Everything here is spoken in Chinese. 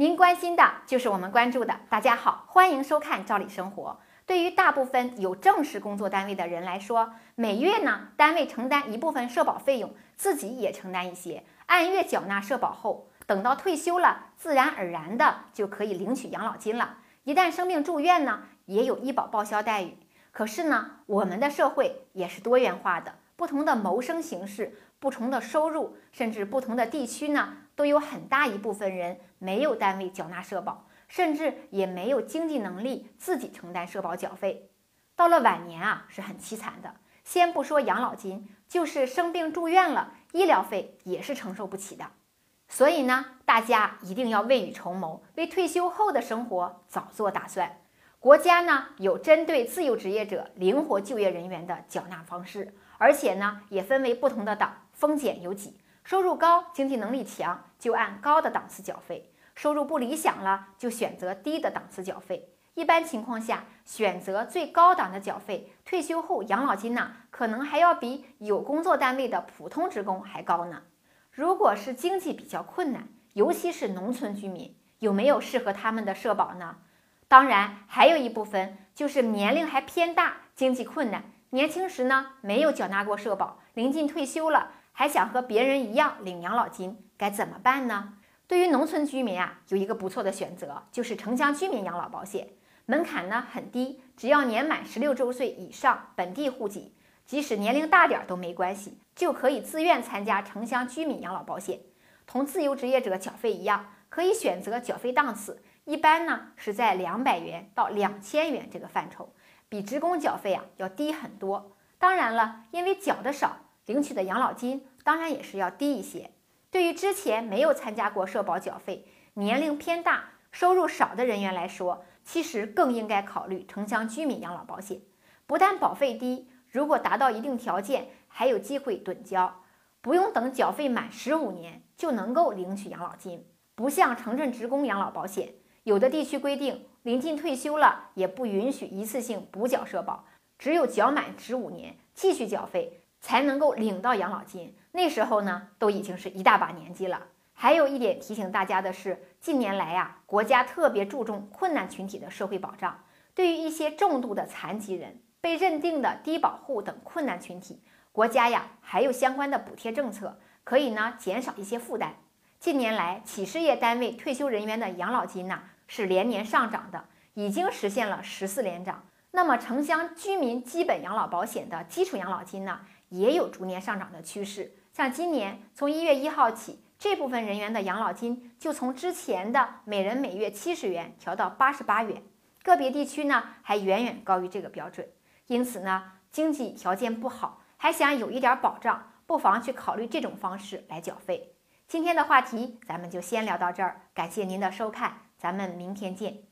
您关心的就是我们关注的。大家好，欢迎收看《赵理生活》。对于大部分有正式工作单位的人来说，每月呢，单位承担一部分社保费用，自己也承担一些，按月缴纳社保后，等到退休了，自然而然的就可以领取养老金了。一旦生病住院呢，也有医保报销待遇。可是呢，我们的社会也是多元化的，不同的谋生形式、不同的收入，甚至不同的地区呢，都有很大一部分人没有单位缴纳社保，甚至也没有经济能力自己承担社保缴费。到了晚年啊，是很凄惨的。先不说养老金，就是生病住院了，医疗费也是承受不起的。所以呢，大家一定要未雨绸缪，为退休后的生活早做打算。国家呢有针对自由职业者、灵活就业人员的缴纳方式，而且呢也分为不同的档，风险有几。收入高、经济能力强，就按高的档次缴费；收入不理想了，就选择低的档次缴费。一般情况下，选择最高档的缴费，退休后养老金呢，可能还要比有工作单位的普通职工还高呢。如果是经济比较困难，尤其是农村居民，有没有适合他们的社保呢？当然，还有一部分就是年龄还偏大，经济困难，年轻时呢没有缴纳过社保，临近退休了，还想和别人一样领养老金，该怎么办呢？对于农村居民啊，有一个不错的选择，就是城乡居民养老保险，门槛呢很低，只要年满十六周岁以上，本地户籍，即使年龄大点都没关系，就可以自愿参加城乡居民养老保险，同自由职业者缴费一样，可以选择缴费档次。一般呢是在两百元到两千元这个范畴，比职工缴费啊要低很多。当然了，因为缴的少，领取的养老金当然也是要低一些。对于之前没有参加过社保缴费、年龄偏大、收入少的人员来说，其实更应该考虑城乡居民养老保险。不但保费低，如果达到一定条件，还有机会趸交，不用等缴费满十五年就能够领取养老金，不像城镇职工养老保险。有的地区规定，临近退休了也不允许一次性补缴社保，只有缴满十五年继续缴费才能够领到养老金。那时候呢，都已经是一大把年纪了。还有一点提醒大家的是，近年来呀，国家特别注重困难群体的社会保障，对于一些重度的残疾人、被认定的低保户等困难群体，国家呀还有相关的补贴政策，可以呢减少一些负担。近年来，企事业单位退休人员的养老金呢是连年上涨的，已经实现了十四连涨。那么，城乡居民基本养老保险的基础养老金呢，也有逐年上涨的趋势。像今年从一月一号起，这部分人员的养老金就从之前的每人每月七十元调到八十八元，个别地区呢还远远高于这个标准。因此呢，经济条件不好，还想有一点保障，不妨去考虑这种方式来缴费。今天的话题咱们就先聊到这儿，感谢您的收看，咱们明天见。